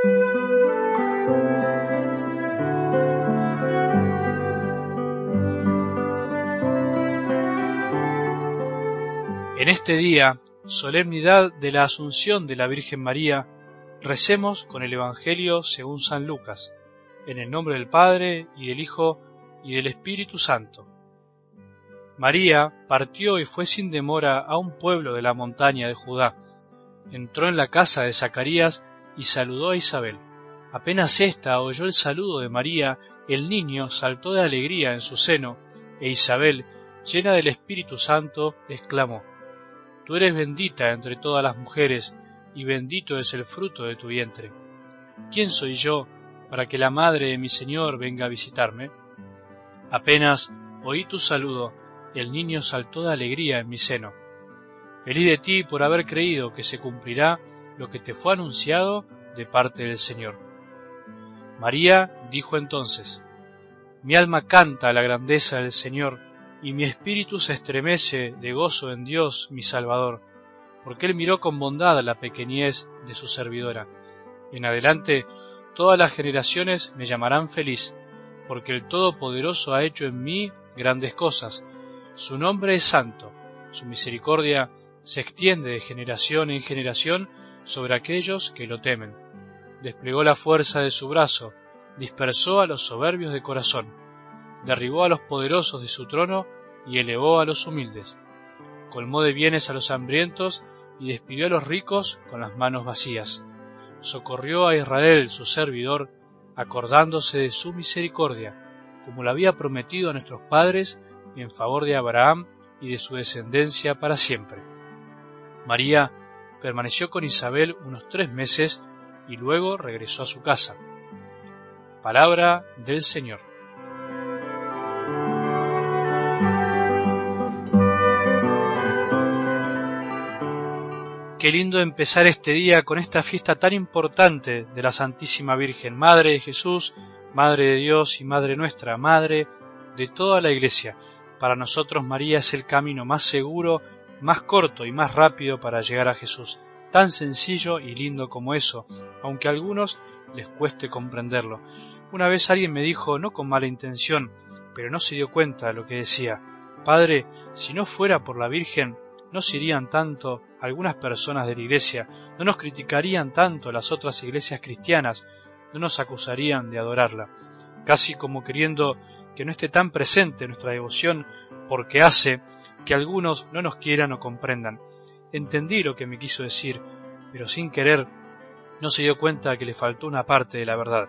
En este día, solemnidad de la Asunción de la Virgen María, recemos con el Evangelio según San Lucas, en el nombre del Padre y del Hijo y del Espíritu Santo. María partió y fue sin demora a un pueblo de la montaña de Judá. Entró en la casa de Zacarías y saludó a Isabel. Apenas ésta oyó el saludo de María, el niño saltó de alegría en su seno, e Isabel, llena del Espíritu Santo, exclamó, Tú eres bendita entre todas las mujeres, y bendito es el fruto de tu vientre. ¿Quién soy yo para que la madre de mi Señor venga a visitarme? Apenas oí tu saludo, el niño saltó de alegría en mi seno. Feliz de ti por haber creído que se cumplirá lo que te fue anunciado de parte del Señor. María dijo entonces, Mi alma canta la grandeza del Señor, y mi espíritu se estremece de gozo en Dios mi Salvador, porque Él miró con bondad la pequeñez de su servidora. En adelante todas las generaciones me llamarán feliz, porque el Todopoderoso ha hecho en mí grandes cosas. Su nombre es santo, su misericordia se extiende de generación en generación sobre aquellos que lo temen. Desplegó la fuerza de su brazo, dispersó a los soberbios de corazón derribó a los poderosos de su trono y elevó a los humildes. Colmó de bienes a los hambrientos y despidió a los ricos con las manos vacías. Socorrió a Israel, su servidor, acordándose de su misericordia, como lo había prometido a nuestros padres, en favor de Abraham y de su descendencia para siempre. María permaneció con Isabel unos tres meses y luego regresó a su casa. Palabra del Señor. Qué lindo empezar este día con esta fiesta tan importante de la Santísima Virgen, Madre de Jesús, Madre de Dios y Madre nuestra, Madre de toda la Iglesia. Para nosotros María es el camino más seguro, más corto y más rápido para llegar a Jesús. Tan sencillo y lindo como eso, aunque a algunos les cueste comprenderlo. Una vez alguien me dijo, no con mala intención, pero no se dio cuenta de lo que decía. Padre, si no fuera por la Virgen, no se irían tanto algunas personas de la Iglesia, no nos criticarían tanto las otras iglesias cristianas, no nos acusarían de adorarla, casi como queriendo que no esté tan presente nuestra devoción porque hace que algunos no nos quieran o comprendan. Entendí lo que me quiso decir, pero sin querer no se dio cuenta de que le faltó una parte de la verdad.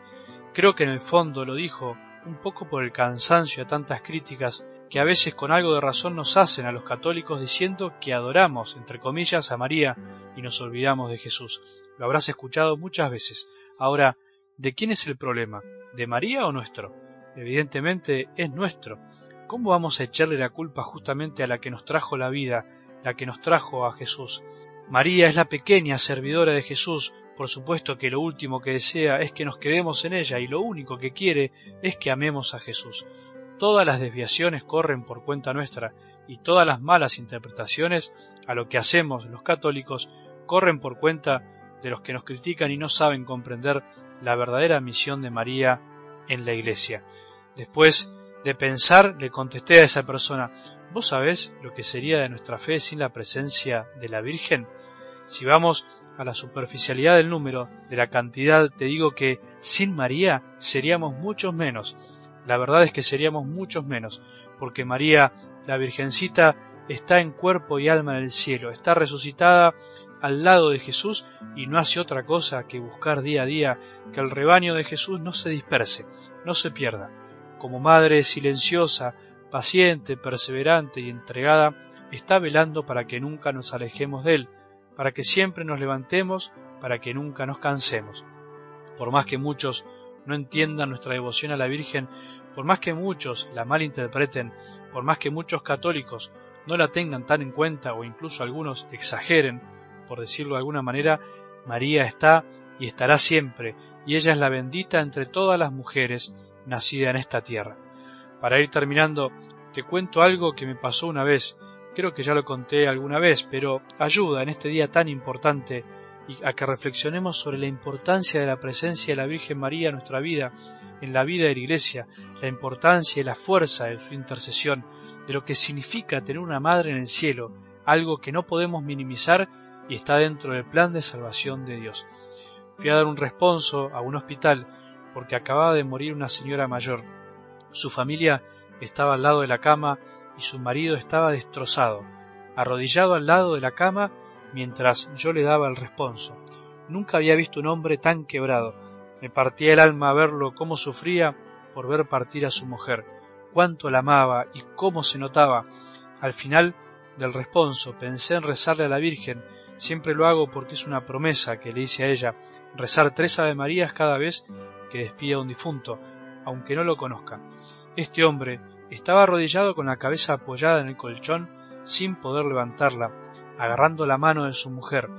Creo que en el fondo lo dijo un poco por el cansancio a tantas críticas que a veces con algo de razón nos hacen a los católicos diciendo que adoramos, entre comillas, a María y nos olvidamos de Jesús. Lo habrás escuchado muchas veces. Ahora, ¿de quién es el problema? ¿De María o nuestro? Evidentemente es nuestro. ¿Cómo vamos a echarle la culpa justamente a la que nos trajo la vida, la que nos trajo a Jesús? María es la pequeña servidora de Jesús, por supuesto que lo último que desea es que nos quedemos en ella y lo único que quiere es que amemos a Jesús. Todas las desviaciones corren por cuenta nuestra y todas las malas interpretaciones a lo que hacemos los católicos corren por cuenta de los que nos critican y no saben comprender la verdadera misión de María en la Iglesia. Después de pensar, le contesté a esa persona, ¿vos sabés lo que sería de nuestra fe sin la presencia de la Virgen? Si vamos a la superficialidad del número, de la cantidad, te digo que sin María seríamos muchos menos, la verdad es que seríamos muchos menos, porque María, la Virgencita, está en cuerpo y alma en el cielo, está resucitada al lado de Jesús y no hace otra cosa que buscar día a día que el rebaño de Jesús no se disperse, no se pierda. Como madre silenciosa, paciente, perseverante y entregada, está velando para que nunca nos alejemos de Él, para que siempre nos levantemos, para que nunca nos cansemos. Por más que muchos no entiendan nuestra devoción a la Virgen, por más que muchos la malinterpreten, por más que muchos católicos no la tengan tan en cuenta o incluso algunos exageren, por decirlo de alguna manera, María está y estará siempre, y ella es la bendita entre todas las mujeres nacida en esta tierra. Para ir terminando, te cuento algo que me pasó una vez, creo que ya lo conté alguna vez, pero ayuda en este día tan importante a que reflexionemos sobre la importancia de la presencia de la Virgen María en nuestra vida, en la vida de la Iglesia, la importancia y la fuerza de su intercesión, de lo que significa tener una madre en el cielo, algo que no podemos minimizar y está dentro del plan de salvación de Dios. Fui a dar un responso a un hospital porque acababa de morir una señora mayor. Su familia estaba al lado de la cama y su marido estaba destrozado, arrodillado al lado de la cama mientras yo le daba el responso. Nunca había visto un hombre tan quebrado. Me partía el alma verlo cómo sufría por ver partir a su mujer, cuánto la amaba y cómo se notaba. Al final del responso pensé en rezarle a la Virgen, siempre lo hago porque es una promesa que le hice a ella, rezar tres Ave Marías cada vez que despida a un difunto, aunque no lo conozca. Este hombre estaba arrodillado con la cabeza apoyada en el colchón sin poder levantarla, agarrando la mano de su mujer.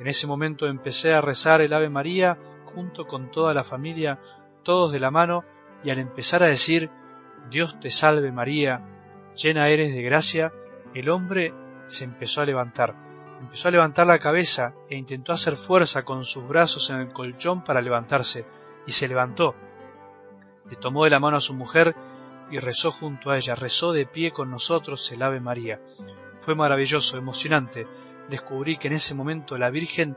En ese momento empecé a rezar el Ave María junto con toda la familia, todos de la mano, y al empezar a decir Dios te salve María, llena eres de gracia, el hombre se empezó a levantar. Empezó a levantar la cabeza e intentó hacer fuerza con sus brazos en el colchón para levantarse, y se levantó. Le tomó de la mano a su mujer y rezó junto a ella, rezó de pie con nosotros el Ave María. Fue maravilloso, emocionante. Descubrí que en ese momento la Virgen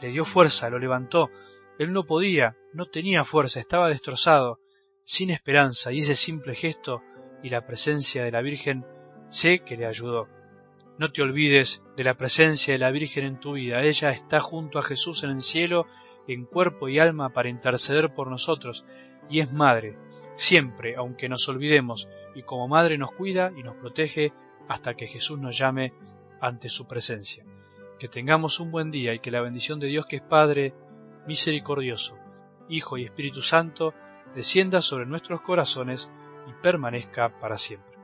le dio fuerza, lo levantó. Él no podía, no tenía fuerza, estaba destrozado, sin esperanza, y ese simple gesto y la presencia de la Virgen sé que le ayudó. No te olvides de la presencia de la Virgen en tu vida. Ella está junto a Jesús en el cielo, en cuerpo y alma, para interceder por nosotros, y es madre, siempre, aunque nos olvidemos, y como madre nos cuida y nos protege hasta que Jesús nos llame ante su presencia. Que tengamos un buen día y que la bendición de Dios que es Padre, misericordioso, Hijo y Espíritu Santo, descienda sobre nuestros corazones y permanezca para siempre.